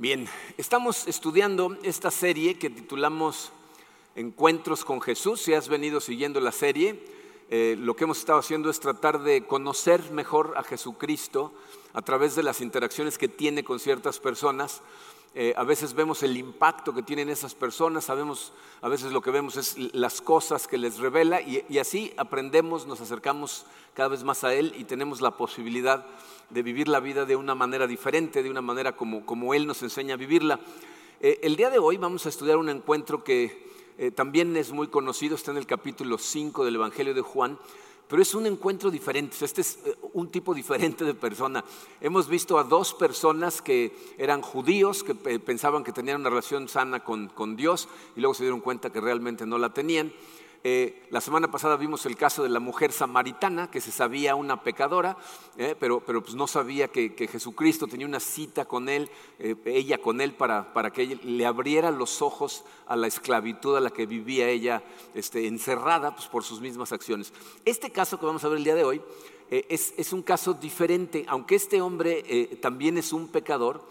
Bien, estamos estudiando esta serie que titulamos Encuentros con Jesús. Si has venido siguiendo la serie, eh, lo que hemos estado haciendo es tratar de conocer mejor a Jesucristo a través de las interacciones que tiene con ciertas personas. Eh, a veces vemos el impacto que tienen esas personas, sabemos, a veces lo que vemos es las cosas que les revela y, así aprendemos, nos acercamos cada vez más a Él y tenemos la posibilidad de vivir la vida de una manera diferente, de una manera como, como Él nos enseña a vivirla. Eh, el día de hoy vamos a estudiar un encuentro que eh, también es muy conocido, está en el capítulo 5 del Evangelio de Juan, pero es un encuentro diferente, este es eh, un tipo diferente de persona. Hemos visto a dos personas que eran judíos, que pensaban que tenían una relación sana con, con Dios y luego se dieron cuenta que realmente no la tenían. Eh, la semana pasada vimos el caso de la mujer samaritana, que se sabía una pecadora, eh, pero, pero pues no sabía que, Jesucristo tenía una cita con él, eh, ella con él, para, para, que le abriera los ojos a la esclavitud a la que vivía ella este, encerrada pues, por sus mismas acciones. Este caso que vamos a ver el día de hoy es, es, un caso diferente, aunque este hombre también es un pecador,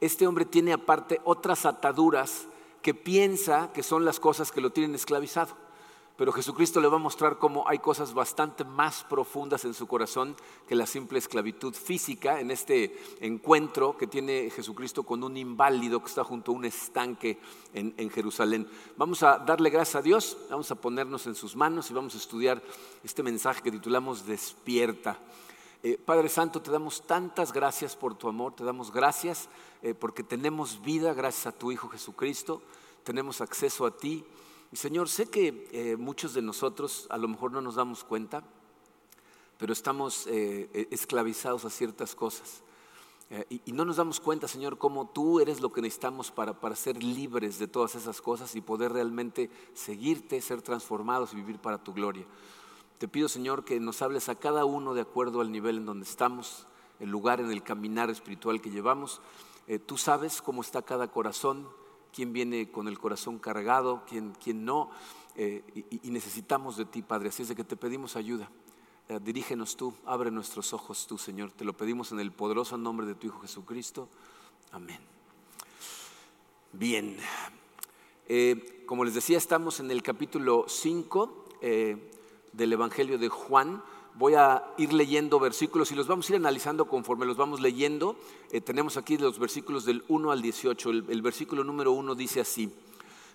este hombre tiene aparte otras ataduras que piensa que son las cosas que lo tienen esclavizado pero Jesucristo le va a mostrar cómo hay cosas bastante más profundas en su corazón que la simple esclavitud física en este encuentro que tiene Jesucristo con un inválido que está junto a un estanque en, Jerusalén. Vamos a darle gracias a Dios, vamos a ponernos en sus manos y vamos a estudiar este mensaje que titulamos Despierta. Eh, Padre Santo, te damos tantas gracias por tu amor, te damos gracias eh, porque tenemos vida gracias a tu Hijo Jesucristo, tenemos acceso a ti. Y Señor, sé que eh, muchos de nosotros a lo mejor no nos damos cuenta, pero estamos eh, e, esclavizados a ciertas cosas. Eh, y, no nos damos cuenta, Señor, cómo tú eres lo que necesitamos para, para ser libres de todas esas cosas y poder realmente seguirte, ser transformados y vivir para tu gloria. Te pido, Señor, que nos hables a cada uno de acuerdo al nivel en donde estamos, el lugar en el caminar espiritual que llevamos. tú sabes cómo está cada corazón, quién viene con el corazón cargado, quién, quién no. Eh, y, necesitamos de ti, Padre. Así es de que te pedimos ayuda. Eh, dirígenos tú, abre nuestros ojos tú, Señor. Te lo pedimos en el poderoso nombre de tu Hijo Jesucristo. Amén. Bien. Eh, como les decía, estamos en el capítulo 5 del Evangelio de Juan voy a ir leyendo versículos y los vamos a ir analizando conforme los vamos leyendo. Eh, tenemos aquí los versículos del 1 al 18. El, el versículo número 1 dice así.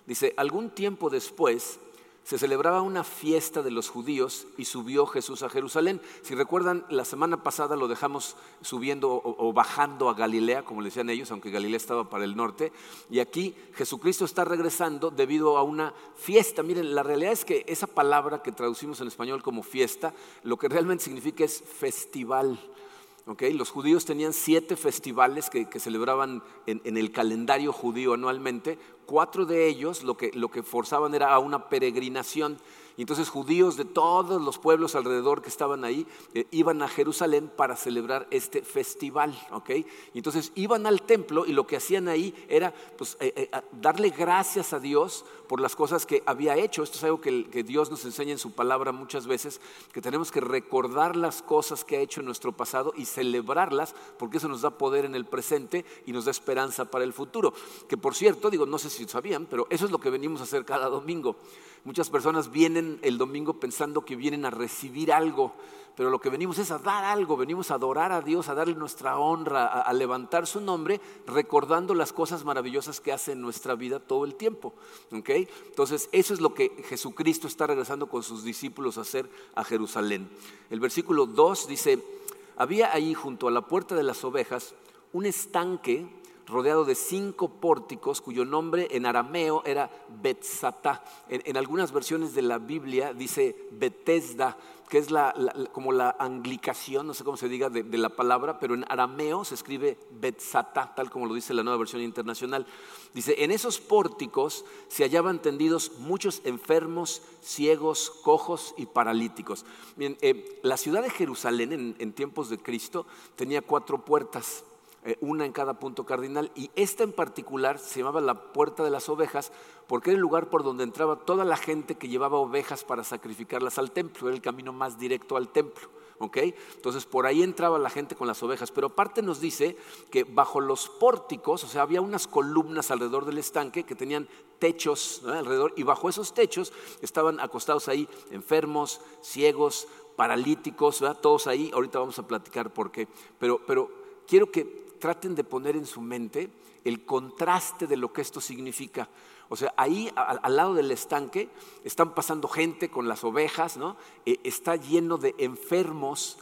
Dice, algún tiempo después se celebraba una fiesta de los judíos y subió Jesús a Jerusalén. Si recuerdan, la semana pasada lo dejamos subiendo o, bajando a Galilea, como decían ellos, aunque Galilea estaba para el norte. Y aquí Jesucristo está regresando debido a una fiesta. Miren, la realidad es que esa palabra que traducimos en español como fiesta, lo que realmente significa es festival. Los judíos tenían siete festivales que, celebraban en, el calendario judío anualmente. Cuatro de ellos lo que, lo que forzaban era a una peregrinación. Y entonces judíos de todos los pueblos alrededor que estaban ahí eh, iban a Jerusalén para celebrar este festival. ¿okay? Y entonces iban al templo y lo que hacían ahí era pues, eh, eh, darle gracias a Dios por las cosas que había hecho. Esto es algo que, que, Dios nos enseña en su palabra muchas veces, que tenemos que recordar las cosas que ha hecho en nuestro pasado y celebrarlas porque eso nos da poder en el presente y nos da esperanza para el futuro. Que por cierto, digo, no sé si sabían, pero eso es lo que venimos a hacer cada domingo. Muchas personas vienen el domingo pensando que vienen a recibir algo, pero lo que venimos es a dar algo, venimos a adorar a Dios, a darle nuestra honra, a, levantar su nombre, recordando las cosas maravillosas que hace en nuestra vida todo el tiempo. Entonces, eso es lo que Jesucristo está regresando con sus discípulos a hacer a Jerusalén. El versículo 2 dice, había ahí junto a la puerta de las ovejas un estanque rodeado de cinco pórticos cuyo nombre en arameo era Betzatá. En, algunas versiones de la Biblia dice Betesda, que es como la anglicación, no sé cómo se diga, de, la palabra, pero en arameo se escribe Betzatá, tal como lo dice la nueva versión internacional. Dice, en esos pórticos se hallaban tendidos muchos enfermos, ciegos, cojos y paralíticos. Eh, la ciudad de Jerusalén en tiempos de Cristo tenía cuatro puertas eh, una en cada punto cardinal, y esta en particular se llamaba la Puerta de las Ovejas, porque era el lugar por donde entraba toda la gente que llevaba ovejas para sacrificarlas al templo, era el camino más directo al templo. Entonces por ahí entraba la gente con las ovejas, pero aparte nos dice que bajo los pórticos, o sea, había unas columnas alrededor del estanque que tenían techos alrededor y bajo esos techos estaban acostados ahí enfermos, ciegos, paralíticos, todos ahí, ahorita vamos a platicar por qué, pero, pero quiero que traten de poner en su mente el contraste de lo que esto significa. O sea, ahí al, lado del estanque están pasando gente con las ovejas, ¿no? Eh, está lleno de enfermos,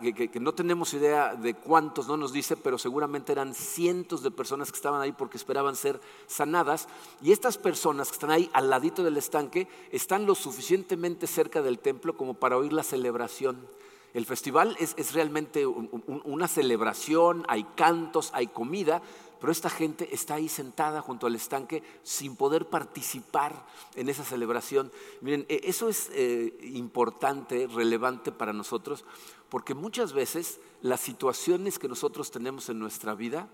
que, que, no tenemos idea de cuántos, no nos dice, pero seguramente eran cientos de personas que estaban ahí porque esperaban ser sanadas. Y estas personas que están ahí al ladito del estanque están lo suficientemente cerca del templo como para oír la celebración. El festival es, es realmente una celebración, hay cantos, hay comida, pero esta gente está ahí sentada junto al estanque sin poder participar en esa celebración. Miren, e, eso es eh, importante, relevante para nosotros, porque muchas veces las situaciones que nosotros tenemos en nuestra vida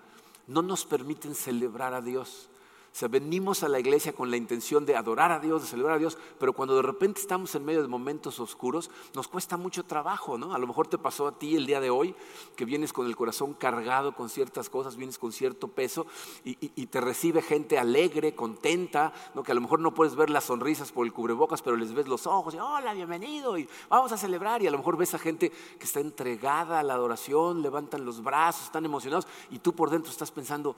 no nos permiten celebrar a Dios. O sea, venimos a la iglesia con la intención de adorar a Dios, de celebrar a Dios, pero cuando de repente estamos en medio de momentos oscuros, nos cuesta mucho trabajo, ¿no? A lo mejor te pasó a ti el día de hoy, que vienes con el corazón cargado con ciertas cosas, vienes con cierto peso y, te recibe gente alegre, contenta, ¿no? Que a lo mejor no puedes ver las sonrisas por el cubrebocas, pero les ves los ojos y hola, bienvenido y vamos a celebrar y a lo mejor ves a gente que está entregada a la adoración, levantan los brazos, están emocionados y tú por dentro estás pensando,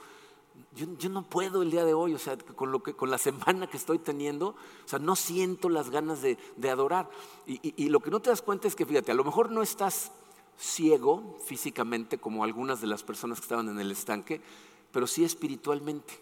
yo, no puedo el día de hoy, o sea, con, lo que, con la semana que estoy teniendo, o sea, no siento las ganas de, adorar. Y, lo que no te das cuenta es que, fíjate, a lo mejor no estás ciego físicamente como algunas de las personas que estaban en el estanque, pero sí espiritualmente.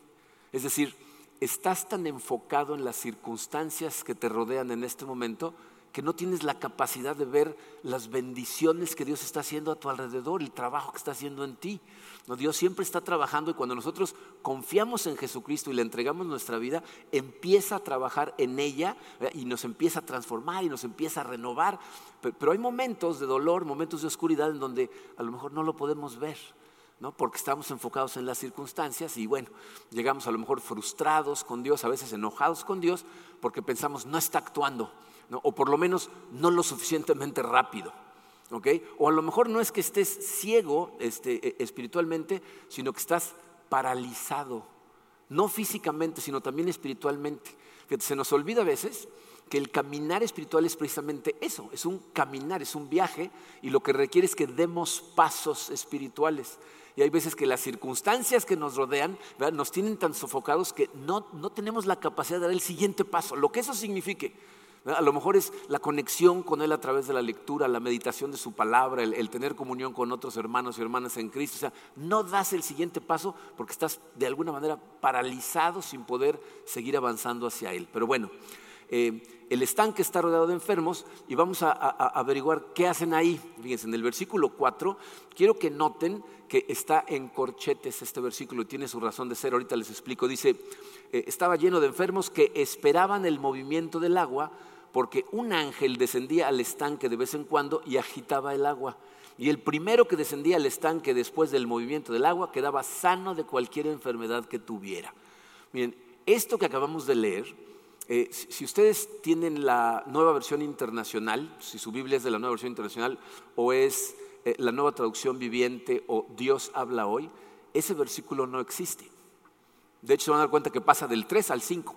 Es decir, estás tan enfocado en las circunstancias que te rodean en este momento que no tienes la capacidad de ver las bendiciones que Dios está haciendo a tu alrededor, el trabajo que está haciendo en ti. No, Dios siempre está trabajando y cuando nosotros confiamos en Jesucristo y le entregamos nuestra vida, empieza a trabajar en ella y nos empieza a transformar y nos empieza a renovar. Pero, hay momentos de dolor, momentos de oscuridad en donde a lo mejor no lo podemos ver. ¿no? porque estamos enfocados en las circunstancias y bueno, llegamos a lo mejor frustrados con Dios, a veces enojados con Dios, porque pensamos no está actuando, o por lo menos no lo suficientemente rápido. O a lo mejor no es que estés ciego este, e, espiritualmente, sino que estás paralizado, no físicamente, sino también espiritualmente. se nos olvida a veces que el caminar espiritual es precisamente eso, es un caminar, es un viaje y lo que requiere es que demos pasos espirituales. Y hay veces que las circunstancias que nos rodean nos tienen tan sofocados que no, no tenemos la capacidad de dar el siguiente paso, lo que eso signifique. A lo mejor es la conexión con Él a través de la lectura, la meditación de su palabra, el, tener comunión con otros hermanos y hermanas en Cristo. O sea, no das el siguiente paso porque estás de alguna manera paralizado sin poder seguir avanzando hacia Él. Pero bueno, eh, el estanque está rodeado de enfermos y vamos a, averiguar qué hacen ahí. Fíjense, en el versículo 4, quiero que noten que está en corchetes este versículo y tiene su razón de ser. Ahorita les explico. Dice, eh, estaba lleno de enfermos que esperaban el movimiento del agua porque un ángel descendía al estanque de vez en cuando y agitaba el agua. Y el primero que descendía al estanque después del movimiento del agua quedaba sano de cualquier enfermedad que tuviera. Miren, esto que acabamos de leer, eh, si ustedes tienen la nueva versión internacional, si su Biblia es de la nueva versión internacional o es eh, la nueva traducción viviente o Dios habla hoy, ese versículo no existe. De hecho, se van a dar cuenta que pasa del 3 al 5.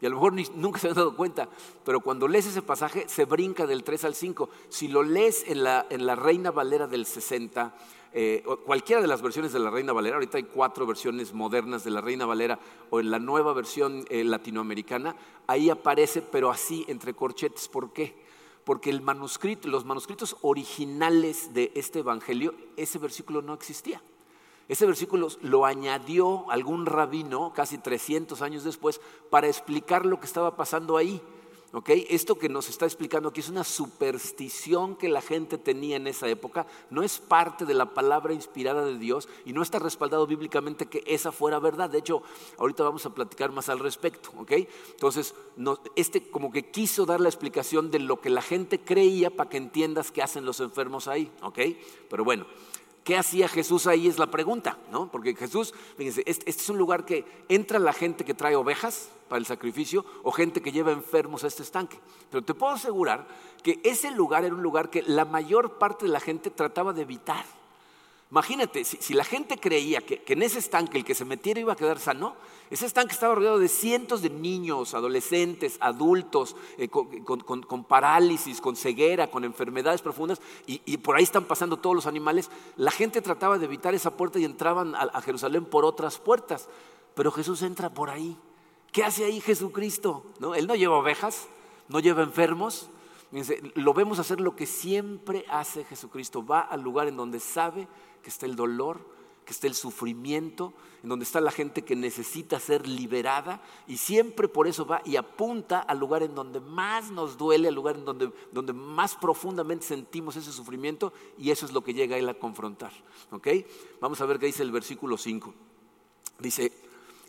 Y a lo mejor nunca se han dado cuenta, pero cuando lees ese pasaje se brinca del 3 al 5. Si lo lees en la, en la Reina Valera del 60, eh, cualquiera de las versiones de la Reina Valera, ahorita hay cuatro versiones modernas de la Reina Valera, o en la nueva versión eh, latinoamericana, ahí aparece, pero así entre corchetes. ¿Por qué? Porque el manuscrito, los manuscritos originales de este Evangelio, ese versículo no existía. Ese versículo lo añadió algún rabino casi 300 años después para explicar lo que estaba pasando ahí. Esto que nos está explicando aquí es una superstición que la gente tenía en esa época, no es parte de la palabra inspirada de Dios y no está respaldado bíblicamente que esa fuera verdad. De hecho, ahorita vamos a platicar más al respecto. Entonces, este como que quiso dar la explicación de lo que la gente creía para que entiendas qué hacen los enfermos ahí. Pero bueno, ¿Qué hacía Jesús ahí? Es la pregunta, ¿no? Porque Jesús, fíjense, este, este, es un lugar que entra la gente que trae ovejas para el sacrificio o gente que lleva enfermos a este estanque. Pero te puedo asegurar que ese lugar era un lugar que la mayor parte de la gente trataba de evitar. Imagínate, si, la gente creía que, en ese estanque el que se metiera iba a quedar sano, ese estanque estaba rodeado de cientos de niños, adolescentes, adultos, eh, con, parálisis, con ceguera, con enfermedades profundas, y, por ahí están pasando todos los animales. La gente trataba de evitar esa puerta y entraban a, Jerusalén por otras puertas, pero Jesús entra por ahí. ¿Qué hace ahí Jesucristo? ¿No? Él no lleva ovejas, no lleva enfermos, lo vemos hacer lo que siempre hace Jesucristo. Va al lugar en donde sabe que está el dolor, que está el sufrimiento, en donde está la gente que necesita ser liberada y siempre por eso va y apunta al lugar en donde más nos duele, al lugar en donde, donde más profundamente sentimos ese sufrimiento y eso es lo que llega él a confrontar. Vamos a ver qué dice el versículo 5. Dice,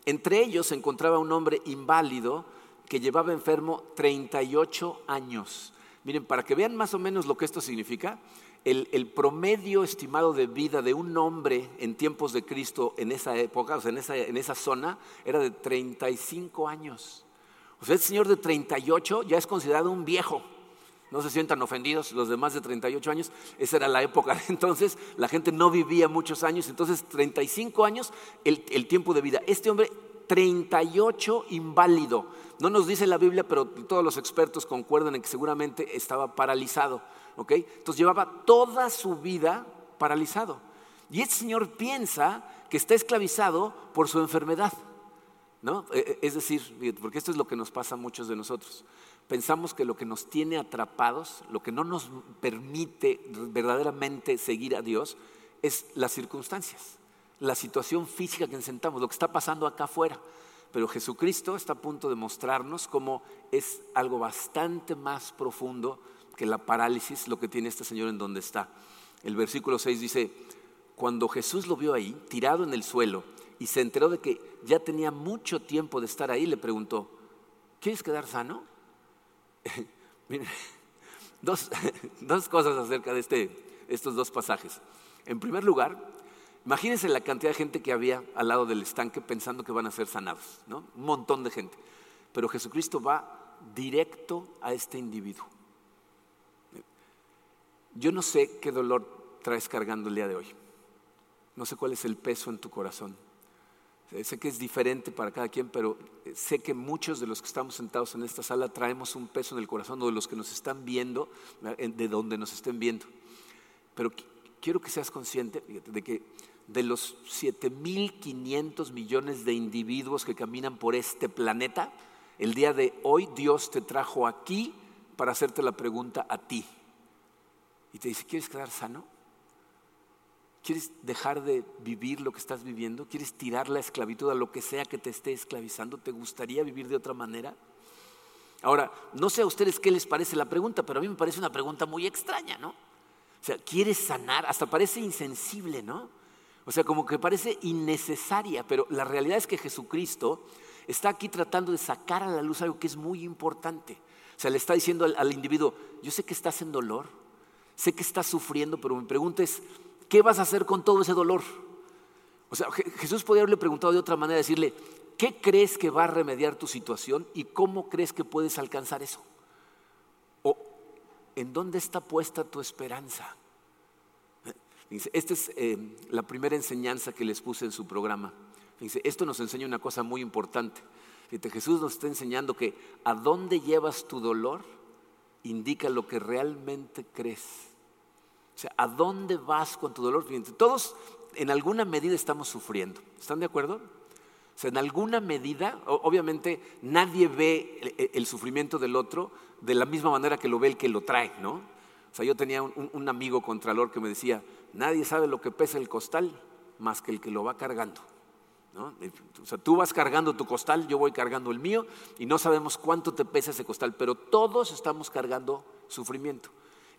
entre ellos se encontraba un hombre inválido que llevaba enfermo 38 años. Miren, para que vean más o menos lo que esto significa, el, promedio estimado de vida de un hombre en tiempos de Cristo en esa época, o sea, en esa, en esa zona, era de 35 años. O sea, el señor de 38 ya es considerado un viejo. No se sientan ofendidos los de más de 38 años. Esa era la época de entonces. La gente no vivía muchos años. Entonces, 35 años el tiempo de vida. Este hombre, 38 inválido. No nos dice la Biblia, pero todos los expertos concuerdan en que seguramente estaba paralizado. Entonces llevaba toda su vida paralizado. Y este señor piensa que está esclavizado por su enfermedad. ¿no? E, e, es decir, porque esto es lo que nos pasa a muchos de nosotros. Pensamos que lo que nos tiene atrapados, lo que no nos permite verdaderamente seguir a Dios, es las circunstancias, la situación física que sentamos, lo que está pasando acá afuera. Pero Jesucristo está a punto de mostrarnos cómo es algo bastante más profundo que la parálisis, lo que tiene este señor en donde está. El versículo 6 dice, cuando Jesús lo vio ahí, tirado en el suelo, y se enteró de que ya tenía mucho tiempo de estar ahí, le preguntó, ¿quieres quedar sano? dos, dos, cosas acerca de este, estos dos pasajes. En primer lugar, imagínense la cantidad de gente que había al lado del estanque pensando que van a ser sanados, ¿no? Un montón de gente. Pero Jesucristo va directo a este individuo. Yo no sé qué dolor traes cargando el día de hoy. No sé cuál es el peso en tu corazón. Sé que es diferente para cada quien, pero sé que muchos de los que estamos sentados en esta sala traemos un peso en el corazón o de los que nos están viendo, de donde nos estén viendo. Pero quiero que seas consciente de que de los 7.500 millones de individuos que caminan por este planeta, el día de hoy Dios te trajo aquí para hacerte la pregunta a ti y te dice, ¿quieres quedar sano? ¿Quieres dejar de vivir lo que estás viviendo? ¿Quieres tirar la esclavitud a lo que sea que te esté esclavizando? ¿Te gustaría vivir de otra manera? Ahora, no sé a ustedes qué les parece la pregunta, pero a mí me parece una pregunta muy extraña, ¿no? O sea, ¿quieres sanar? Hasta parece insensible, ¿no? O sea, como que parece innecesaria, pero la realidad es que Jesucristo está aquí tratando de sacar a la luz algo que es muy importante. O sea, le está diciendo al, al individuo, yo sé que estás en dolor, sé que estás sufriendo, pero mi pregunta es, ¿qué vas a hacer con todo ese dolor? O sea, Jesús podría haberle preguntado de otra manera, decirle, ¿qué crees que va a remediar tu situación y cómo crees que puedes alcanzar eso? ¿O en dónde está puesta tu esperanza? Esta es eh, la primera enseñanza que les puse en su programa. esto nos enseña una cosa muy importante. Jesús nos está enseñando que a dónde llevas tu dolor indica lo que realmente crees. O sea, ¿a dónde vas con tu dolor? Todos en alguna medida estamos sufriendo. ¿Están de acuerdo? O sea, en alguna medida, obviamente nadie ve el, sufrimiento del otro de la misma manera que lo ve el que lo trae, ¿no? O sea, yo tenía un, un amigo contralor que me decía, nadie sabe lo que pesa el costal más que el que lo va cargando. O sea, tú vas cargando tu costal, yo voy cargando el mío y no sabemos cuánto te pesa ese costal, pero todos estamos cargando sufrimiento.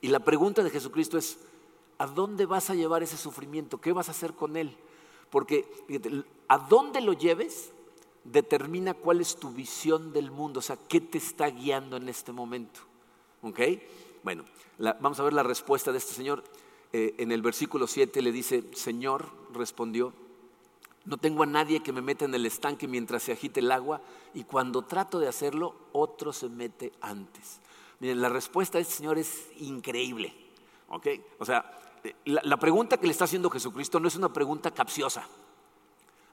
Y la pregunta de Jesucristo es, ¿a dónde vas a llevar ese sufrimiento? ¿Qué vas a hacer con él? Porque a dónde lo lleves determina cuál es tu visión del mundo, o sea, qué te está guiando en este momento. ¿Ok? Bueno, vamos a ver la respuesta de este señor. eh, en el versículo 7 le dice, Señor, respondió, no tengo a nadie que me meta en el estanque mientras se agite el agua y cuando trato de hacerlo, otro se mete antes. Miren, la respuesta de este Señor es increíble. ¿ok? O sea, la, pregunta que le está haciendo Jesucristo no es una pregunta capciosa.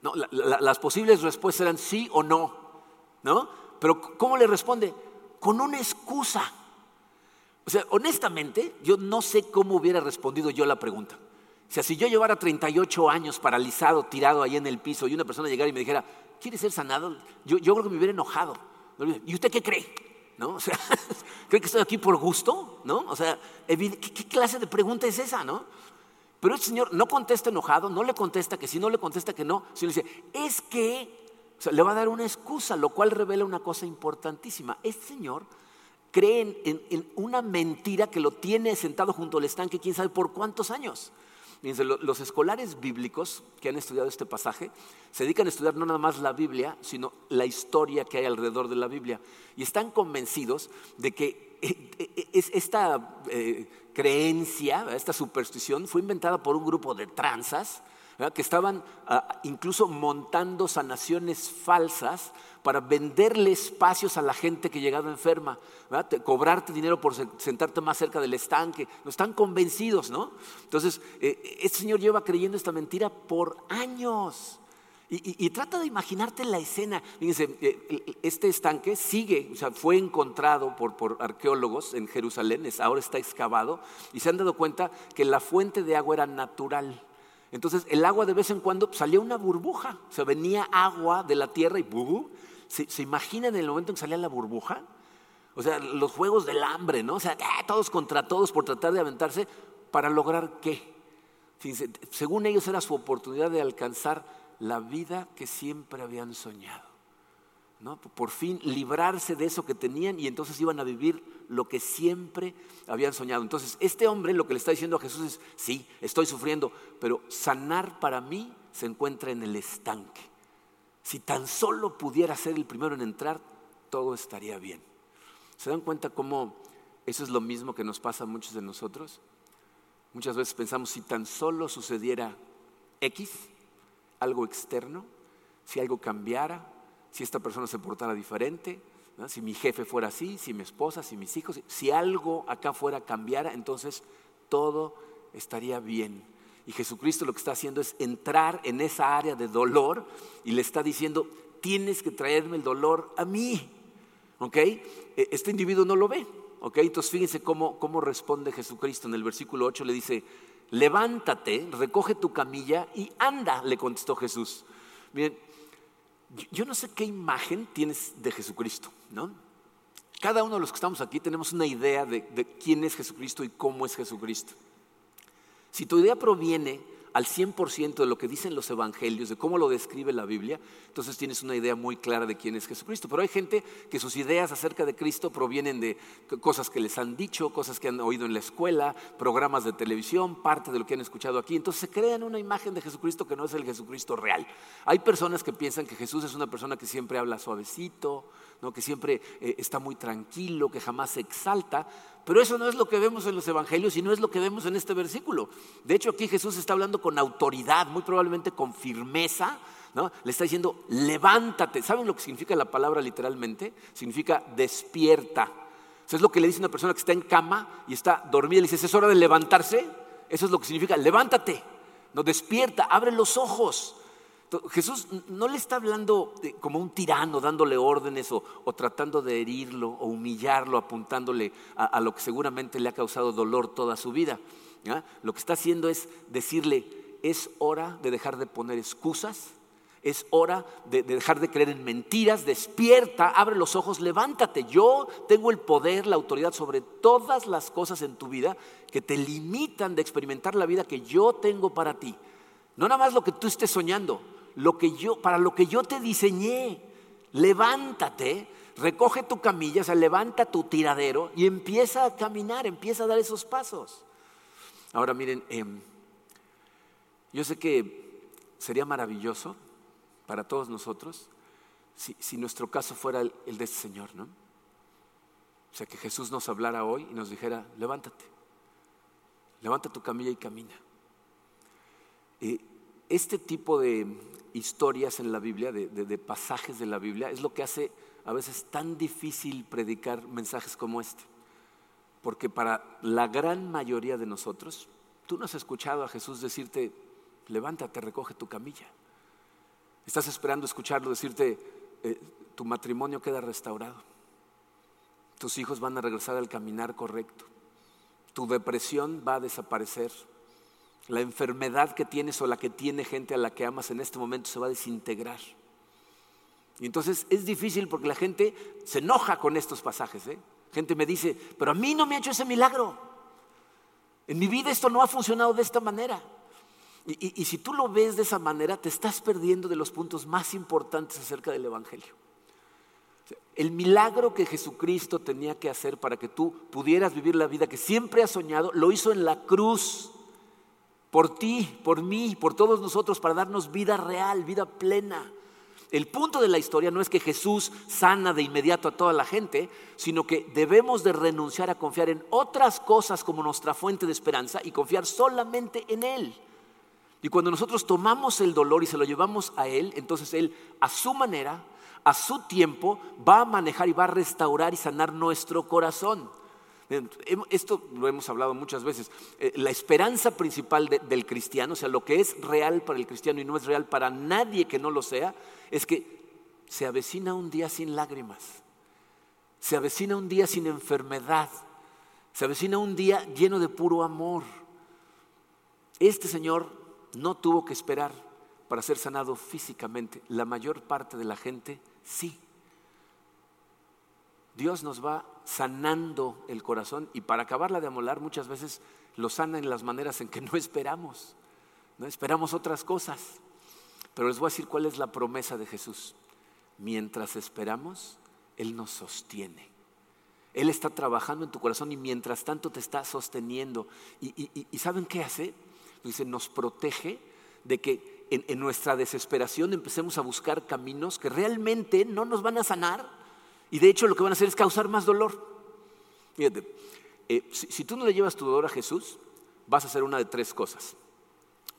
No, las posibles respuestas eran sí o no. ¿no? Pero ¿cómo le responde? Con una excusa. O sea, honestamente, yo no sé cómo hubiera respondido yo la pregunta. O sea, si yo llevara 38 años paralizado, tirado ahí en el piso, y una persona llegara y me dijera, ¿quieres ser sanado? Yo, yo creo que me hubiera enojado. ¿Y usted qué cree? ¿No? O sea, ¿cree que estoy aquí por gusto? ¿No? O sea, ¿qué, clase de pregunta es esa? ¿No? Pero el Señor no contesta enojado, no le contesta que sí, no le contesta que no, sino dice, es que, o sea, le va a dar una excusa, lo cual revela una cosa importantísima. Este Señor cree en, una mentira que lo tiene sentado junto al estanque, quién sabe por cuántos años. Los escolares bíblicos que han estudiado este pasaje se dedican a estudiar no nada más la Biblia, sino la historia que hay alrededor de la Biblia. Y están convencidos de que eh, eh, esta eh, creencia, esta superstición, fue inventada por un grupo de tranzas que estaban ah, incluso montando sanaciones falsas para venderle espacios a la gente que llegaba enferma, cobrarte dinero por sentarte más cerca del estanque. No están convencidos, ¿no? Entonces, eh, este señor lleva creyendo esta mentira por años. Y, trata de imaginarte la escena. Fíjense, eh, este estanque sigue, o sea, fue encontrado por, por, arqueólogos en Jerusalén, ahora está excavado, y se han dado cuenta que la fuente de agua era natural. Entonces el agua de vez en cuando salía una burbuja, o sea, venía agua de la tierra y bubu. ¿Se, ¿Se, imaginan el momento en que salía la burbuja? O sea, los juegos del hambre, ¿no? O sea, ¡ah! todos contra todos por tratar de aventarse para lograr qué. según ellos era su oportunidad de alcanzar la vida que siempre habían soñado. Por fin librarse de eso que tenían y entonces iban a vivir lo que siempre habían soñado. Entonces, este hombre lo que le está diciendo a Jesús es, sí, estoy sufriendo, pero sanar para mí se encuentra en el estanque. Si tan solo pudiera ser el primero en entrar, todo estaría bien. ¿Se dan cuenta cómo eso es lo mismo que nos pasa a muchos de nosotros? Muchas veces pensamos, si tan solo sucediera X, algo externo, si algo cambiara, si esta persona se portara diferente, si mi jefe fuera así, si mi esposa, si mis hijos, si algo acá fuera cambiara, entonces todo estaría bien. Y Jesucristo lo que está haciendo es entrar en esa área de dolor y le está diciendo, tienes que traerme el dolor a mí. ¿Ok? E, este individuo no lo ve. ¿Ok? Entonces fíjense cómo, cómo responde Jesucristo. En el versículo 8 le dice, levántate, recoge tu camilla y anda, le contestó Jesús. Miren, yo no sé qué imagen tienes de Jesucristo, ¿no? Cada uno de los que estamos aquí tenemos una idea de, quién es Jesucristo y cómo es Jesucristo. Si tu idea proviene al 100% de lo que dicen los evangelios, de cómo lo describe la Biblia, entonces tienes una idea muy clara de quién es Jesucristo. Pero hay gente que sus ideas acerca de Cristo provienen de cosas que les han dicho, cosas que han oído en la escuela, programas de televisión, parte de lo que han escuchado aquí. Entonces se crean una imagen de Jesucristo que no es el Jesucristo real. Hay personas que piensan que Jesús es una persona que siempre habla suavecito, que siempre eh, está muy tranquilo, que jamás se exalta, pero eso no es lo que vemos en los evangelios y no es lo que vemos en este versículo. De hecho, aquí Jesús está hablando con autoridad, muy probablemente con firmeza, ¿no? Le está diciendo, levántate. ¿Saben lo que significa la palabra literalmente? Significa despierta. Eso es lo que le dice una persona que está en cama y está dormida. Le dice, es hora de levantarse. Eso es lo que significa, levántate. No, despierta, abre los ojos. Jesús no le está hablando como un tirano, dándole órdenes o, tratando de herirlo o humillarlo, apuntándole a, lo que seguramente le ha causado dolor toda su vida. Lo que está haciendo es decirle, es hora de dejar de poner excusas, es hora de, de, dejar de creer en mentiras, despierta, abre los ojos, levántate. Yo tengo el poder, la autoridad sobre todas las cosas en tu vida que te limitan de experimentar la vida que yo tengo para ti. No nada más lo que tú estés soñando, lo que yo, para lo que yo te diseñé. Levántate, recoge tu camilla, o sea, levanta tu tiradero y empieza a caminar, empieza a dar esos pasos. Ahora miren, em, yo sé que sería maravilloso para todos nosotros si, nuestro caso fuera el, de este Señor, ¿no? O sea, que Jesús nos hablara hoy y nos dijera, levántate, levanta tu camilla y camina. este tipo de historias en la Biblia, de, pasajes de la Biblia, es lo que hace a veces tan difícil predicar mensajes como este. Porque para la gran mayoría de nosotros, tú no has escuchado a Jesús decirte, levántate, recoge tu camilla. Estás esperando escucharlo decirte, eh, tu matrimonio queda restaurado. Tus hijos van a regresar al caminar correcto. Tu depresión va a desaparecer. La enfermedad que tienes o la que tiene gente a la que amas en este momento se va a desintegrar. Y entonces es difícil porque la gente se enoja con estos pasajes. ¿eh? Gente me dice, pero a mí no me ha hecho ese milagro. En mi vida esto no ha funcionado de esta manera. Y, y, si tú lo ves de esa manera, te estás perdiendo de los puntos más importantes acerca del Evangelio. El milagro que Jesucristo tenía que hacer para que tú pudieras vivir la vida que siempre has soñado, lo hizo en la cruz. Por ti, por mí, por todos nosotros, para darnos vida real, vida plena. El punto de la historia no es que Jesús sana de inmediato a toda la gente, sino que debemos de renunciar a confiar en otras cosas como nuestra fuente de esperanza y confiar solamente en Él. Y cuando nosotros tomamos el dolor y se lo llevamos a Él, entonces Él a su manera, a su tiempo, va a manejar y va a restaurar y sanar nuestro corazón. Esto lo hemos hablado muchas veces. Eh, la esperanza principal del cristiano, o sea, lo que es real para el cristiano y no es real para nadie que no lo sea, es que se avecina un día sin lágrimas, se avecina un día sin enfermedad, se avecina un día lleno de puro amor. Este Señor no tuvo que esperar para ser sanado físicamente. La mayor parte de la gente sí. Dios nos va sanando el corazón y para acabarla de amolar muchas veces lo sana en las maneras en que no esperamos. No esperamos otras cosas. Pero les voy a decir cuál es la promesa de Jesús. Mientras esperamos, Él nos sostiene. Él está trabajando en tu corazón y mientras tanto te está sosteniendo. ¿Y, saben qué hace? Dice, nos protege de que en, en nuestra desesperación empecemos a buscar caminos que realmente no nos van a sanar, y de hecho lo que van a hacer es causar más dolor. Fíjate, eh, si, tú no le llevas tu dolor a Jesús, vas a hacer una de tres cosas.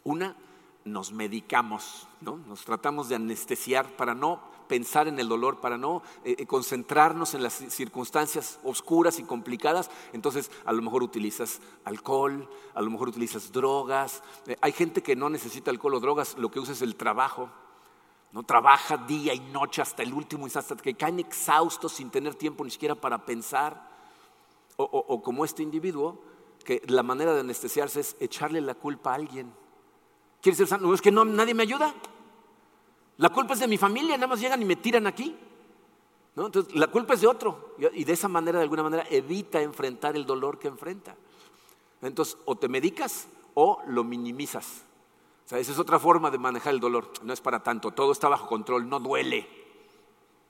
Una, nos medicamos, ¿no? nos tratamos de anestesiar para no pensar en el dolor, para no eh, eh, concentrarnos en las circunstancias oscuras y complicadas. Entonces, a lo mejor utilizas alcohol, a lo mejor utilizas drogas. hay gente que no necesita alcohol o drogas, lo que usa es el trabajo. ¿No? Trabaja día y noche hasta el último instante, hasta que caen exhaustos sin tener tiempo ni siquiera para pensar. O, como este individuo, que la manera de anestesiarse es echarle la culpa a alguien. ¿Quieres ser santo? No, es que no, nadie me ayuda. La culpa es de mi familia, nada más llegan y me tiran aquí. ¿no? Entonces, la culpa es de otro. Y de esa manera, de alguna manera, evita enfrentar el dolor que enfrenta. Entonces, o te medicas o lo minimizas esa es otra forma de manejar el dolor. No es para tanto, todo está bajo control, no duele.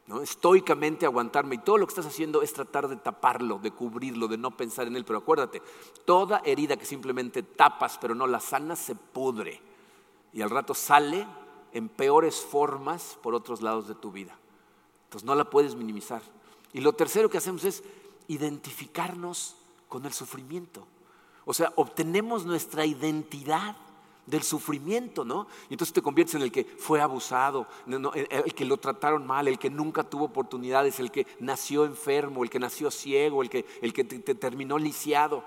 ¿no? Estoicamente aguantarme y todo lo que estás haciendo es tratar de taparlo, de cubrirlo, de no pensar en él. Pero acuérdate, toda herida que simplemente tapas pero no la sanas se pudre y al rato sale en peores formas por otros lados de tu vida. Entonces no la puedes minimizar. Y lo tercero que hacemos es identificarnos con el sufrimiento. O sea, obtenemos nuestra identidad del sufrimiento, ¿no? Y entonces te conviertes en el que fue abusado, el que lo trataron mal, el que nunca tuvo oportunidades, el que nació enfermo, el que nació ciego, el que, el que te, terminó lisiado.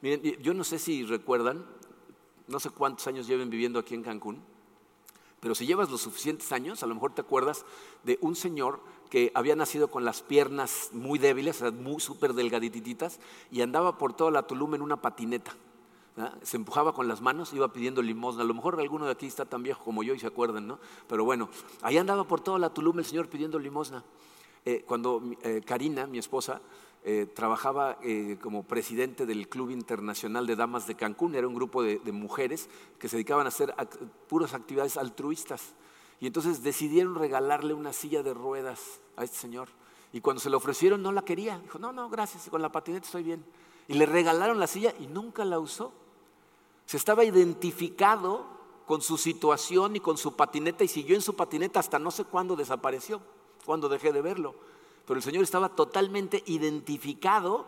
Miren, yo no sé si recuerdan, no sé cuántos años lleven viviendo aquí en Cancún, pero si llevas los suficientes años, a lo mejor te acuerdas de un señor que había nacido con las piernas muy débiles, muy súper delgadititas, y andaba por toda la Tulum en una patineta se empujaba con las manos, iba pidiendo limosna. A lo mejor alguno de aquí está tan viejo como yo y se acuerdan, ¿no? Pero bueno, ahí andaba por toda la Tulum el Señor pidiendo limosna. Eh, cuando eh, Karina, mi esposa, eh, trabajaba como presidente del Club Internacional de Damas de Cancún, era un grupo de, mujeres que se dedicaban a hacer puras actividades altruistas. Y entonces decidieron regalarle una silla de ruedas a este señor. Y cuando se le ofrecieron no la quería. Dijo, no, no, gracias, con la patineta estoy bien. Y le regalaron la silla y nunca la usó. Se estaba identificado con su situación y con su patineta y siguió en su patineta hasta no sé cuándo desapareció, cuando dejé de verlo. pero el Señor estaba totalmente identificado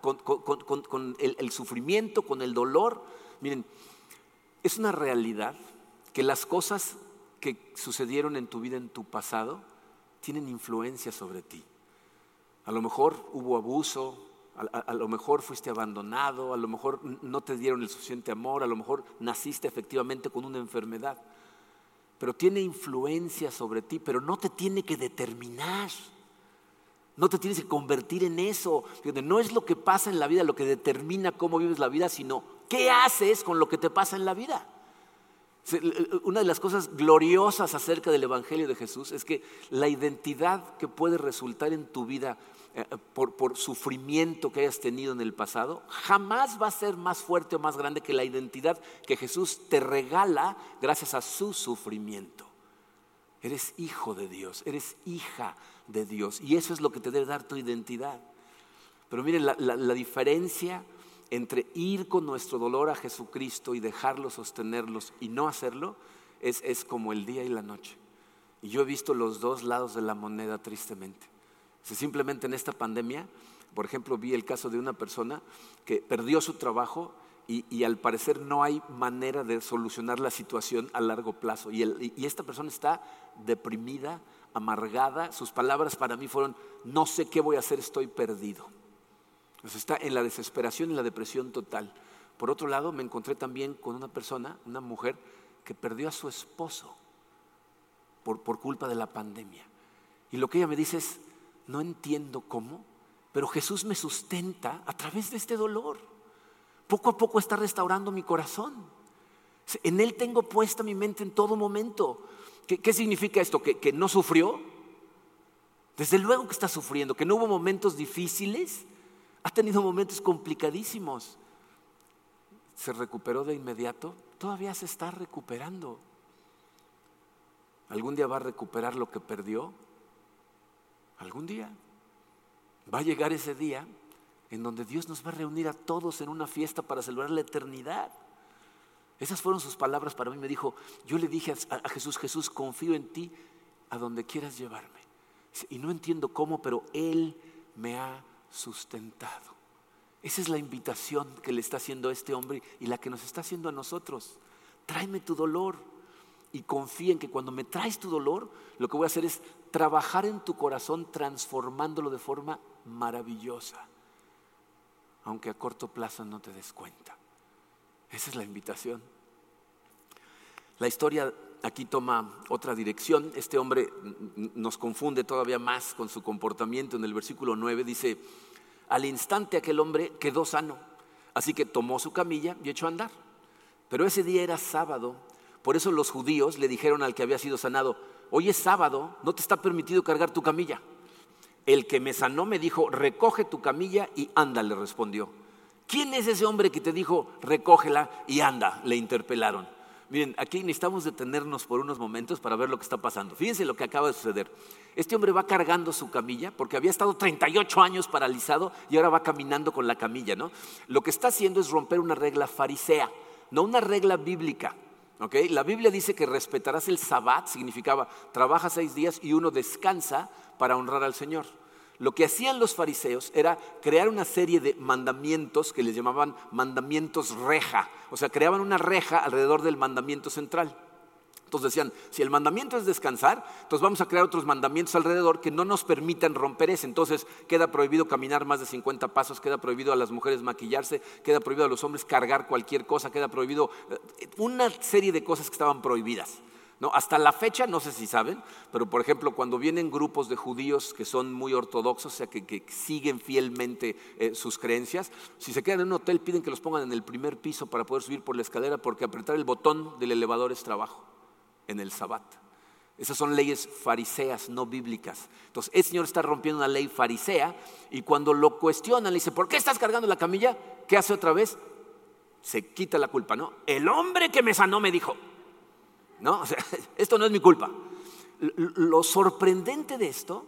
con, el sufrimiento, con el dolor. Miren, es una realidad que las cosas que sucedieron en tu vida en tu pasado tienen influencia sobre ti. A lo mejor hubo abuso, a, lo mejor fuiste abandonado, a lo mejor no te dieron el suficiente amor, a lo mejor naciste efectivamente con una enfermedad, pero tiene influencia sobre ti, pero no te tiene que determinar. No te tienes que convertir en eso. No es lo que pasa en la vida lo que determina cómo vives la vida, sino qué haces con lo que te pasa en la vida. Una de las cosas gloriosas acerca del Evangelio de Jesús es que la identidad que puede resultar en tu vida por, por, sufrimiento que hayas tenido en el pasado, jamás va a ser más fuerte o más grande que la identidad que Jesús te regala gracias a su sufrimiento. Eres hijo de Dios, eres hija de Dios y eso es lo que te debe dar tu identidad. Pero miren, la, la diferencia entre ir con nuestro dolor a Jesucristo y dejarlo sostenerlos y no hacerlo es, es como el día y la noche. Y yo he visto los dos lados de la moneda tristemente. Si simplemente en esta pandemia, por ejemplo, vi el caso de una persona que perdió su trabajo y, al parecer no hay manera de solucionar la situación a largo plazo. Y, esta persona está deprimida, amargada. Sus palabras para mí fueron, no sé qué voy a hacer, estoy perdido está en la desesperación y la depresión total. Por otro lado, me encontré también con una persona, una mujer, que perdió a su esposo por, por culpa de la pandemia. Y lo que ella me dice es, no entiendo cómo, pero Jesús me sustenta a través de este dolor. Poco a poco está restaurando mi corazón. En Él tengo puesta mi mente en todo momento. ¿Qué, significa esto? ¿Que, ¿Que no sufrió? Desde luego que está sufriendo, que no hubo momentos difíciles, ha tenido momentos complicadísimos. ¿Se recuperó de inmediato? Todavía se está recuperando. ¿Algún día va a recuperar lo que perdió? ¿Algún día? Va a llegar ese día en donde Dios nos va a reunir a todos en una fiesta para celebrar la eternidad. Esas fueron sus palabras para mí. Me dijo, yo le dije a, Jesús, Jesús, confío en ti a donde quieras llevarme. Y no entiendo cómo, pero Él me ha sustentado. Esa es la invitación que le está haciendo a este hombre y la que nos está haciendo a nosotros. Tráeme tu dolor y confía en que cuando me traes tu dolor, lo que voy a hacer es trabajar en tu corazón transformándolo de forma maravillosa, aunque a corto plazo no te des cuenta. Esa es la invitación. La historia aquí toma otra dirección. Este hombre nos confunde todavía más con su comportamiento. En el versículo 9 dice, al instante aquel hombre quedó sano, así que tomó su camilla y echó a andar. Pero ese día era sábado, por eso los judíos le dijeron al que había sido sanado, hoy es sábado, no te está permitido cargar tu camilla. El que me sanó me dijo, recoge tu camilla y anda, le respondió. ¿Quién es ese hombre que te dijo, recógela y anda? Le interpelaron. Miren, aquí necesitamos detenernos por unos momentos para ver lo que está pasando. Fíjense lo que acaba de suceder. Este hombre va cargando su camilla porque había estado 38 años paralizado y ahora va caminando con la camilla, ¿no? Lo que está haciendo es romper una regla farisea, no una regla bíblica. La Biblia dice que respetarás el sabbat, significaba trabaja seis días y uno descansa para honrar al Señor. Lo que hacían los fariseos era crear una serie de mandamientos que les llamaban mandamientos reja, o sea, creaban una reja alrededor del mandamiento central. Entonces decían, si el mandamiento es descansar, entonces vamos a crear otros mandamientos alrededor que no nos permitan romper ese. Entonces queda prohibido caminar más de 50 pasos, queda prohibido a las mujeres maquillarse, queda prohibido a los hombres cargar cualquier cosa, queda prohibido eh, una serie de cosas que estaban prohibidas. ¿No? Hasta la fecha, no sé si saben, pero por ejemplo, cuando vienen grupos de judíos que son muy ortodoxos, o sea, que, siguen fielmente eh, sus creencias, si se quedan en un hotel piden que los pongan en el primer piso para poder subir por la escalera porque apretar el botón del elevador es trabajo en el sabbat. Esas son leyes fariseas, no bíblicas. Entonces, el Señor está rompiendo una ley farisea y cuando lo cuestionan, le dice, ¿por qué estás cargando la camilla? ¿Qué hace otra vez? Se quita la culpa, ¿no? El hombre que me sanó me dijo. No, o sea, esto no es mi culpa. Lo sorprendente de esto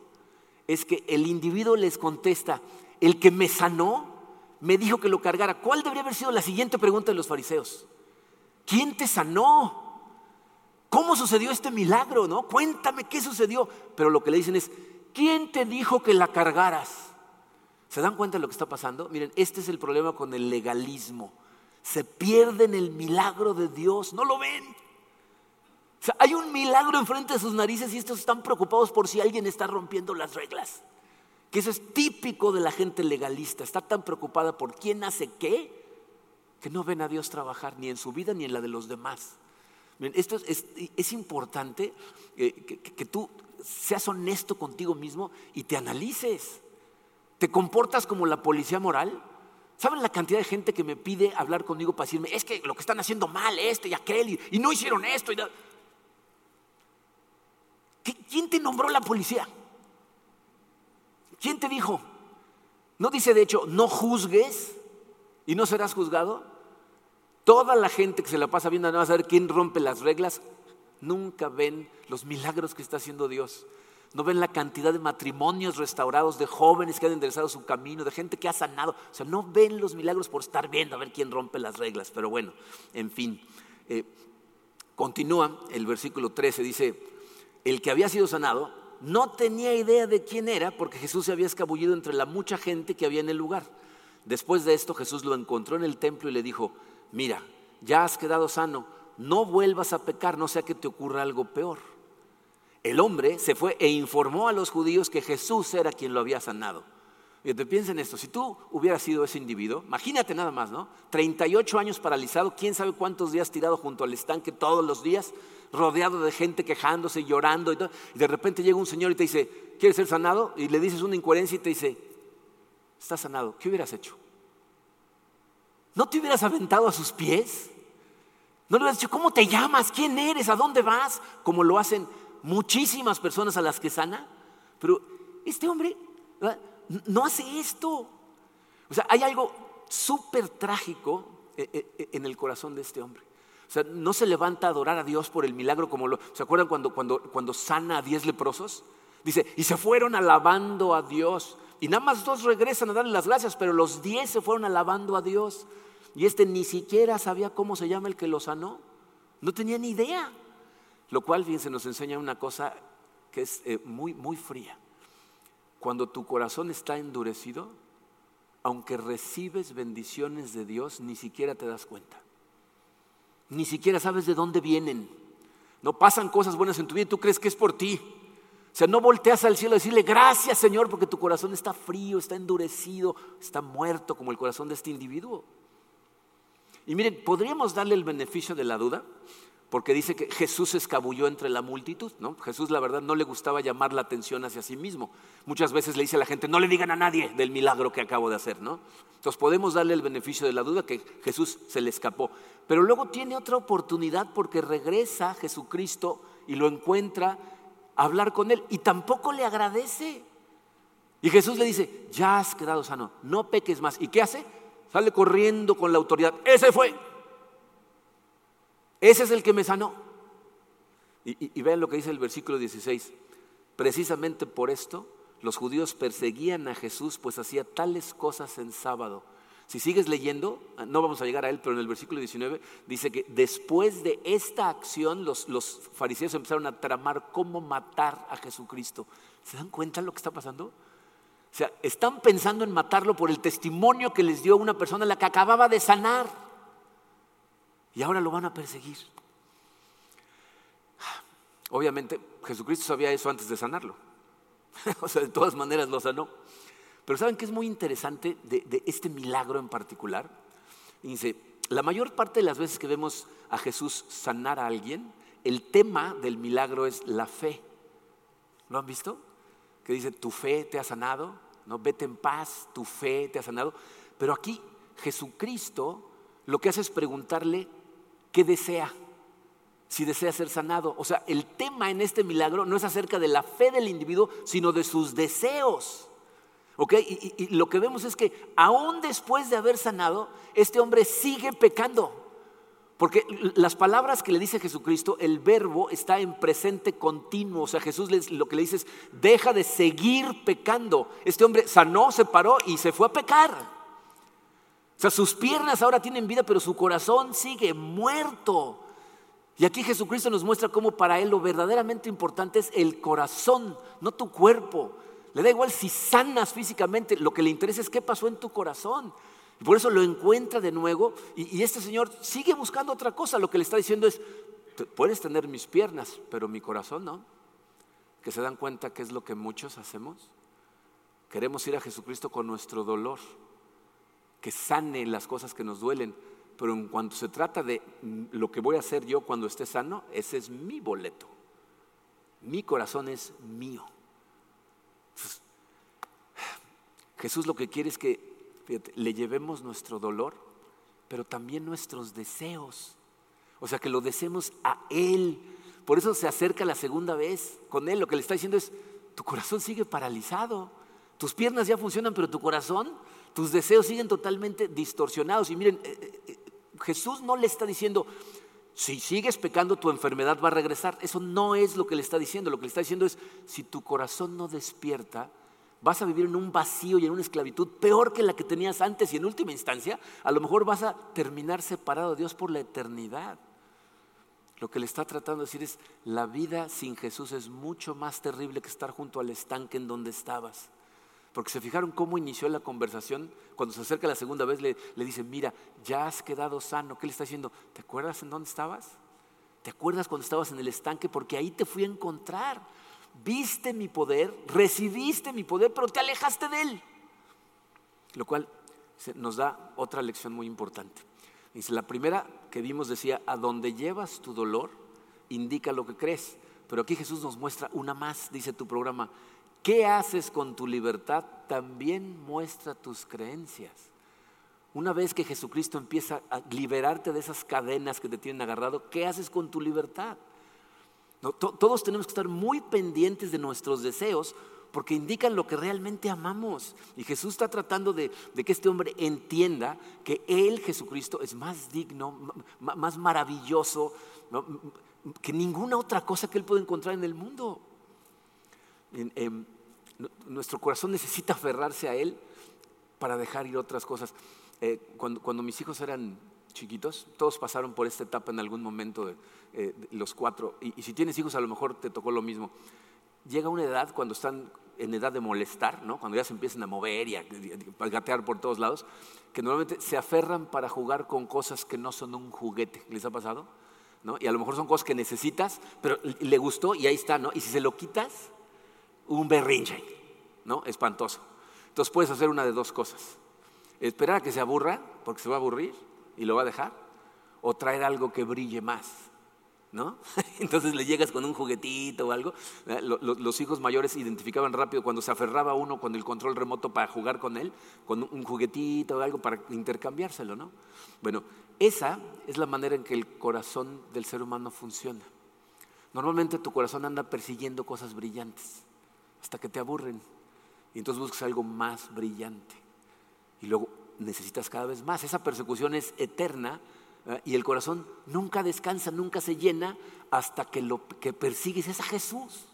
es que el individuo les contesta, el que me sanó me dijo que lo cargara. ¿Cuál debería haber sido la siguiente pregunta de los fariseos? ¿Quién te sanó? ¿Cómo sucedió este milagro? ¿No? Cuéntame qué sucedió. Pero lo que le dicen es, ¿quién te dijo que la cargaras? ¿Se dan cuenta de lo que está pasando? Miren, este es el problema con el legalismo. Se pierden el milagro de Dios, no lo ven. Hay un milagro enfrente de sus narices y estos están preocupados por si alguien está rompiendo las reglas. Que eso es típico de la gente legalista. Está tan preocupada por quién hace qué que no ven a Dios trabajar ni en su vida ni en la de los demás. Esto es, importante eh, que tú seas honesto contigo mismo y te analices. ¿Te comportas como la policía moral? ¿Saben la cantidad de gente que me pide hablar conmigo para decirme, es que lo que están haciendo mal, este y aquel, y, no hicieron esto? Y ¿Quién te nombró la policía? ¿Quién te dijo? ¿No dice de hecho, no juzgues y no serás juzgado? Toda la gente que se la pasa viendo a saber quién rompe las reglas, nunca ven los milagros que está haciendo Dios. No ven la cantidad de matrimonios restaurados, de jóvenes que han enderezado su camino, de gente que ha sanado. O sea, no ven los milagros por estar viendo a ver quién rompe las reglas. Pero bueno, en fin. Eh, continúa el versículo 13, dice, el que había sido sanado no tenía idea de quién era porque Jesús se había escabullido entre la mucha gente que había en el lugar. Después de esto Jesús lo encontró en el templo y le dijo, mira, ya has quedado sano, no vuelvas a pecar, no sea que te ocurra algo peor. El hombre se fue e informó a los judíos que Jesús era quien lo había sanado. Y te piensa en esto, si tú hubieras sido ese individuo, imagínate nada más, ¿no? 38 años paralizado, quién sabe cuántos días tirado junto al estanque todos los días, rodeado de gente quejándose, llorando y todo. Y de repente llega un señor y te dice, ¿quieres ser sanado? Y le dices una incoherencia y te dice, estás sanado, ¿qué hubieras hecho? ¿No te hubieras aventado a sus pies? ¿No le hubieras dicho, ¿cómo te llamas? ¿Quién eres? ¿A dónde vas? Como lo hacen muchísimas personas a las que sana. Pero este hombre no hace esto. O sea, hay algo súper trágico eh, eh, en el corazón de este hombre. O sea, no se levanta a adorar a Dios por el milagro como lo... ¿Se acuerdan cuando, cuando, cuando sana a diez leprosos? Dice, y se fueron alabando a Dios. Y nada más dos regresan a darle las gracias, pero los diez se fueron alabando a Dios. Y este ni siquiera sabía cómo se llama el que lo sanó. No tenía ni idea. Lo cual, fíjense, nos enseña una cosa que es eh, muy, muy fría. Cuando tu corazón está endurecido, aunque recibes bendiciones de Dios, ni siquiera te das cuenta. Ni siquiera sabes de dónde vienen. No pasan cosas buenas en tu vida y tú crees que es por ti. O sea, no volteas al cielo a decirle gracias Señor porque tu corazón está frío, está endurecido, está muerto como el corazón de este individuo. Y miren, podríamos darle el beneficio de la duda porque dice que Jesús escabulló entre la multitud, ¿no? Jesús la verdad no le gustaba llamar la atención hacia sí mismo. Muchas veces le dice a la gente, no le digan a nadie del milagro que acabo de hacer, ¿no? Entonces podemos darle el beneficio de la duda que Jesús se le escapó. Pero luego tiene otra oportunidad porque regresa Jesucristo y lo encuentra a hablar con él y tampoco le agradece. Y Jesús le dice, ya has quedado sano, no peques más. ¿Y qué hace? Sale corriendo con la autoridad. Ese fue. Ese es el que me sanó. Y, vean lo que dice el versículo 16. Precisamente por esto los judíos perseguían a Jesús, pues hacía tales cosas en sábado. Si sigues leyendo, no vamos a llegar a él, pero en el versículo 19 dice que después de esta acción los, los fariseos empezaron a tramar cómo matar a Jesucristo. ¿Se dan cuenta de lo que está pasando? O sea, están pensando en matarlo por el testimonio que les dio una persona a la que acababa de sanar y ahora lo van a perseguir. Obviamente Jesucristo sabía eso antes de sanarlo. o sea, de todas maneras lo sanó. Pero ¿saben qué es muy interesante de, este milagro en particular? dice, la mayor parte de las veces que vemos a Jesús sanar a alguien, el tema del milagro es la fe. ¿Lo han visto? Que dice, tu fe te ha sanado, no, vete en paz, tu fe te ha sanado. Pero aquí Jesucristo lo que hace es preguntarle ¿qué desea? Si desea ser sanado. O sea, el tema en este milagro no es acerca de la fe del individuo, sino de sus deseos. ¿Ok? Y, lo que vemos es que aún después de haber sanado, este hombre sigue pecando. Porque las palabras que le dice Jesucristo, el verbo está en presente continuo. O sea, Jesús lo que le dice es, deja de seguir pecando. Este hombre sanó, se paró y se fue a pecar. O sea, sus piernas ahora tienen vida, pero su corazón sigue muerto. Y aquí Jesucristo nos muestra cómo para Él lo verdaderamente importante es el corazón, no tu cuerpo. Le da igual si sanas físicamente, lo que le interesa es qué pasó en tu corazón. Y por eso lo encuentra de nuevo y, y este señor sigue buscando otra cosa. Lo que le está diciendo es, puedes tener mis piernas, pero mi corazón no. Que se dan cuenta que es lo que muchos hacemos. Queremos ir a Jesucristo con nuestro dolor, que sane las cosas que nos duelen, pero en cuanto se trata de lo que voy a hacer yo cuando esté sano, ese es mi boleto. Mi corazón es mío. Jesús lo que quiere es que le llevemos nuestro dolor, pero también nuestros deseos. O sea, que lo deseemos a Él. Por eso se acerca la segunda vez con Él. Lo que le está diciendo es, tu corazón sigue paralizado. Tus piernas ya funcionan, pero tu corazón, tus deseos siguen totalmente distorsionados. Y miren, eh, eh, eh, Jesús no le está diciendo, si sigues pecando, tu enfermedad va a regresar. Eso no es lo que le está diciendo. Lo que le está diciendo es, si tu corazón no despierta, vas a vivir en un vacío y en una esclavitud peor que la que tenías antes. Y en última instancia, a lo mejor vas a terminar separado de Dios por la eternidad. Lo que le está tratando de decir es, la vida sin Jesús es mucho más terrible que estar junto al estanque en donde estabas. Porque se fijaron cómo inició la conversación. Cuando se acerca la segunda vez le, le dice, mira, ya has quedado sano. ¿Qué le está diciendo? ¿Te acuerdas en dónde estabas? ¿Te acuerdas cuando estabas en el estanque? Porque ahí te fui a encontrar. Viste mi poder, recibiste mi poder, pero te alejaste de él. Lo cual nos da otra lección muy importante. Dice, la primera que vimos decía, a donde llevas tu dolor, indica lo que crees. Pero aquí Jesús nos muestra una más, dice tu programa, ¿Qué haces con tu libertad? También muestra tus creencias. Una vez que Jesucristo empieza a liberarte de esas cadenas que te tienen agarrado, ¿qué haces con tu libertad? Todos tenemos que estar muy pendientes de nuestros deseos porque indican lo que realmente amamos. Y Jesús está tratando de, que este hombre entienda que Él, Jesucristo, es más digno, más maravilloso que ninguna otra cosa que Él puede encontrar en el mundo. Em, nuestro corazón necesita aferrarse a Él para dejar ir otras cosas. Eh, cuando, mis hijos eran chiquitos, todos pasaron por esta etapa en algún momento, de, eh, los cuatro, y, si tienes hijos a lo mejor te tocó lo mismo. Llega una edad cuando están en edad de molestar, ¿no? cuando ya se empiezan a mover y a, gatear por todos lados, que normalmente se aferran para jugar con cosas que no son un juguete. ¿Les ha pasado? ¿No? Y a lo mejor son cosas que necesitas, pero le gustó y ahí está, ¿no? Y si se lo quitas, un berrinche, ¿no? Espantoso. Entonces puedes hacer una de dos cosas. Esperar a que se aburra, porque se va a aburrir y lo va a dejar, o traer algo que brille más, ¿no? Entonces le llegas con un juguetito o algo. Los hijos mayores identificaban rápido cuando se aferraba uno con el control remoto para jugar con él, con un juguetito o algo para intercambiárselo, ¿no? Bueno, esa es la manera en que el corazón del ser humano funciona. Normalmente tu corazón anda persiguiendo cosas brillantes hasta que te aburren. Y entonces buscas algo más brillante. Y luego necesitas cada vez más. Esa persecución es eterna y el corazón nunca descansa, nunca se llena hasta que lo que persigues es a Jesús.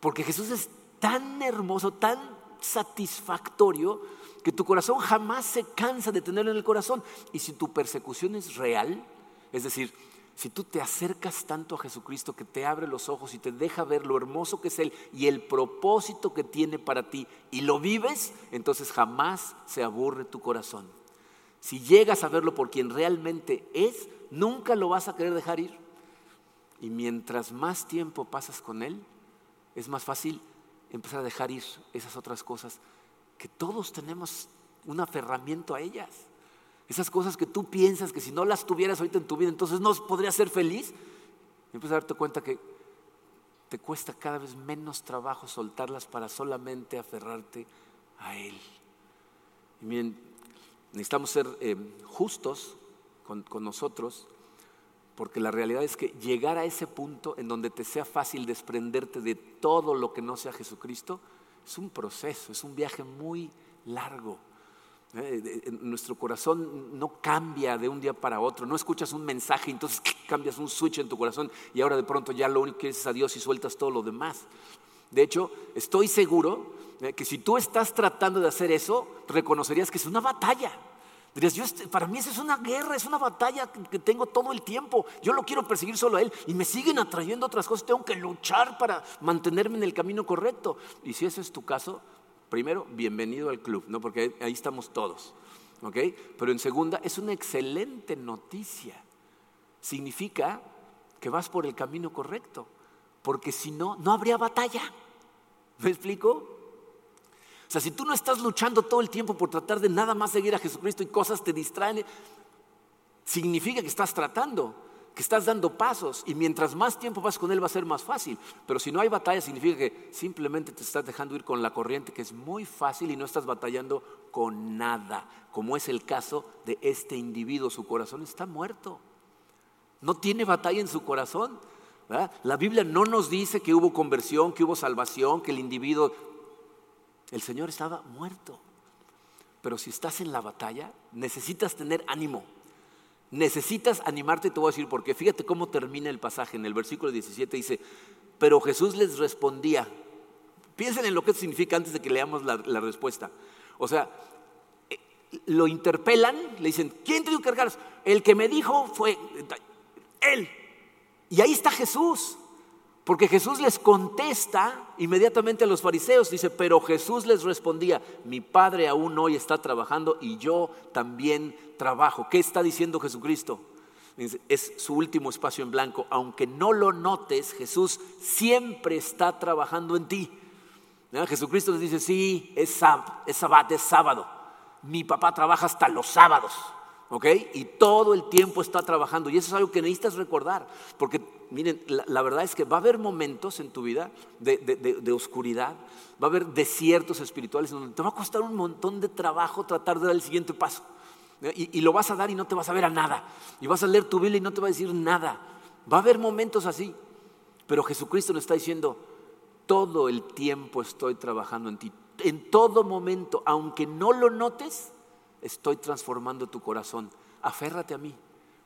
Porque Jesús es tan hermoso, tan satisfactorio, que tu corazón jamás se cansa de tenerlo en el corazón. Y si tu persecución es real, es decir, si tú te acercas tanto a Jesucristo que te abre los ojos y te deja ver lo hermoso que es Él y el propósito que tiene para ti y lo vives, entonces jamás se aburre tu corazón. Si llegas a verlo por quien realmente es, nunca lo vas a querer dejar ir. Y mientras más tiempo pasas con Él, es más fácil empezar a dejar ir esas otras cosas que todos tenemos un aferramiento a ellas. Esas cosas que tú piensas que si no las tuvieras ahorita en tu vida, entonces no podrías ser feliz. Y empiezas a darte cuenta que te cuesta cada vez menos trabajo soltarlas para solamente aferrarte a Él. Y miren, necesitamos ser eh, justos con, con nosotros, porque la realidad es que llegar a ese punto en donde te sea fácil desprenderte de todo lo que no sea Jesucristo, es un proceso, es un viaje muy largo. Eh, nuestro corazón no cambia de un día para otro. No escuchas un mensaje, entonces cambias un switch en tu corazón y ahora de pronto ya lo único que quieres es a Dios y sueltas todo lo demás. De hecho, estoy seguro eh, que si tú estás tratando de hacer eso, reconocerías que es una batalla. Dirías, este, para mí eso es una guerra, es una batalla que tengo todo el tiempo. Yo lo quiero perseguir solo a Él y me siguen atrayendo otras cosas. Tengo que luchar para mantenerme en el camino correcto. Y si ese es tu caso, primero, bienvenido al club, ¿no? porque ahí estamos todos. ¿ok? Pero en segunda, es una excelente noticia. Significa que vas por el camino correcto, porque si no, no habría batalla. ¿Me explico? O sea, si tú no estás luchando todo el tiempo por tratar de nada más seguir a Jesucristo y cosas te distraen, significa que estás tratando, que estás dando pasos y mientras más tiempo vas con Él va a ser más fácil. Pero si no hay batalla, significa que simplemente te estás dejando ir con la corriente, que es muy fácil y no estás batallando con nada, como es el caso de este individuo. Su corazón está muerto. No tiene batalla en su corazón. La Biblia no nos dice que hubo conversión, que hubo salvación, que el individuo el Señor estaba muerto. Pero si estás en la batalla, necesitas tener ánimo. Necesitas animarte, te voy a decir porque fíjate cómo termina el pasaje. En el versículo 17 dice, pero Jesús les respondía. Piensen en lo que significa antes de que leamos la, respuesta. O sea, eh, lo interpelan, le dicen, ¿quién te dio que cargar? El que me dijo fue él. Y ahí está Jesús. Porque Jesús les contesta inmediatamente a los fariseos, dice, pero Jesús les respondía, mi Padre aún hoy está trabajando y yo también trabajo. ¿Qué está diciendo Jesucristo? Es su último espacio en blanco. Aunque no lo notes, Jesús siempre está trabajando en ti. Jesucristo les dice, sí, es, sábado, es sábado. Mi papá trabaja hasta los sábados. ¿Ok? Y todo el tiempo está trabajando. Y eso es algo que necesitas recordar, porque miren, la, verdad es que va a haber momentos en tu vida de, oscuridad, va a haber desiertos espirituales donde te va a costar un montón de trabajo tratar de dar el siguiente paso. Y, y, lo vas a dar y no te vas a ver a nada. Y vas a leer tu Biblia y no te va a decir nada. Va a haber momentos así. Pero Jesucristo nos está diciendo, todo el tiempo estoy trabajando en ti. En todo momento, aunque no lo notes, estoy transformando tu corazón. Aférrate a mí.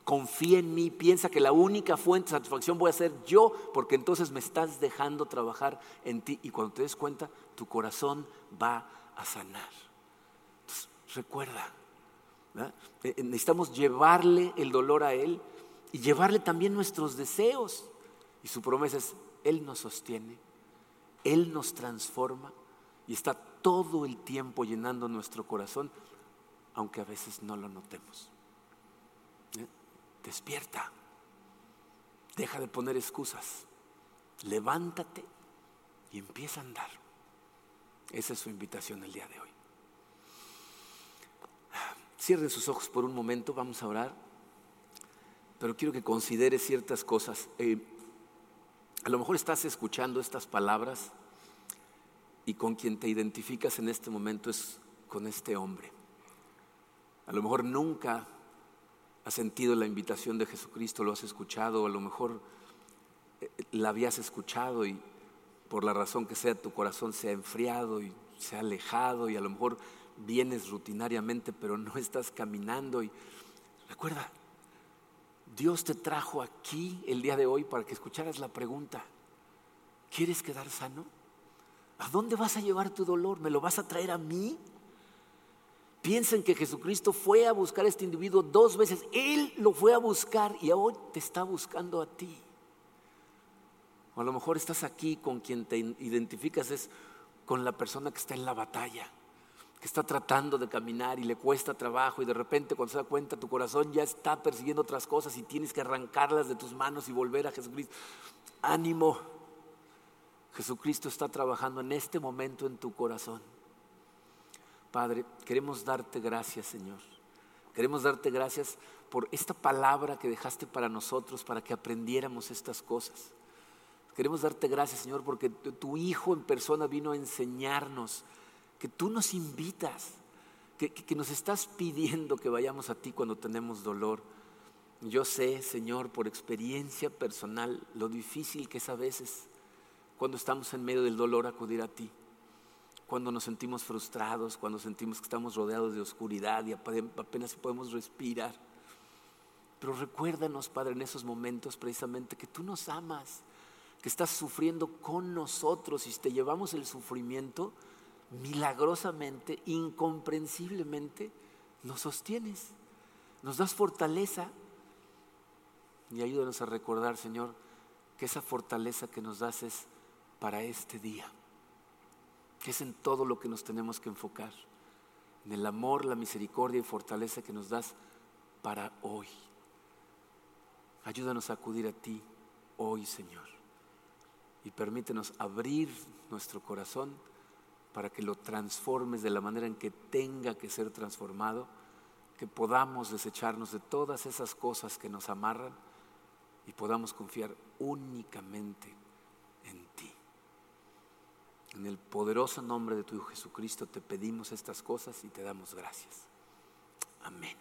Confía en mí, piensa que la única fuente de satisfacción voy a ser yo, porque entonces me estás dejando trabajar en ti y cuando te des cuenta, tu corazón va a sanar. recuerda, eh, eh, necesitamos llevarle el dolor a Él y llevarle también nuestros deseos. Y su promesa es, Él nos sostiene, Él nos transforma y está todo el tiempo llenando nuestro corazón aunque a veces no lo notemos. ¿Eh? Despierta, deja de poner excusas, levántate y empieza a andar. Esa es su invitación el día de hoy. Cierren sus ojos por un momento, vamos a orar, pero quiero que considere ciertas cosas. Eh, a lo mejor estás escuchando estas palabras y con quien te identificas en este momento es con este hombre. A lo mejor nunca has sentido la invitación de Jesucristo, lo has escuchado, a lo mejor eh, la habías escuchado y por la razón que sea tu corazón se ha enfriado y se ha alejado y a lo mejor vienes rutinariamente pero no estás caminando y recuerda, Dios te trajo aquí el día de hoy para que escucharas la pregunta, ¿quieres quedar sano? ¿A dónde vas a llevar tu dolor? ¿Me lo vas a traer a mí? Piensen que Jesucristo fue a buscar a este individuo dos veces. Él lo fue a buscar y hoy te está buscando a ti. O a lo mejor estás aquí con quien te identificas es con la persona que está en la batalla, que está tratando de caminar y le cuesta trabajo y de repente cuando se da cuenta tu corazón ya está persiguiendo otras cosas y tienes que arrancarlas de tus manos y volver a Jesucristo. Ánimo. Jesucristo está trabajando en este momento en tu corazón. Padre, queremos darte gracias, Señor. Queremos darte gracias por esta palabra que dejaste para nosotros, para que aprendiéramos estas cosas. Queremos darte gracias, Señor, porque tu Hijo en persona vino a enseñarnos, que tú nos invitas, que, que nos estás pidiendo que vayamos a ti cuando tenemos dolor. Yo sé, Señor, por experiencia personal, lo difícil que es a veces cuando estamos en medio del dolor acudir a ti cuando nos sentimos frustrados, cuando sentimos que estamos rodeados de oscuridad y apenas podemos respirar. Pero recuérdanos, Padre, en esos momentos precisamente que tú nos amas, que estás sufriendo con nosotros y te llevamos el sufrimiento, milagrosamente, incomprensiblemente, nos sostienes, nos das fortaleza y ayúdanos a recordar, Señor, que esa fortaleza que nos das es para este día, que es en todo lo que nos tenemos que enfocar, en el amor, la misericordia y fortaleza que nos das para hoy. Ayúdanos a acudir a ti hoy, Señor, y permítenos abrir nuestro corazón para que lo transformes de la manera en que tenga que ser transformado, que podamos desecharnos de todas esas cosas que nos amarran y podamos confiar únicamente. En el poderoso nombre de tu Hijo Jesucristo te pedimos estas cosas y te damos gracias. Amén.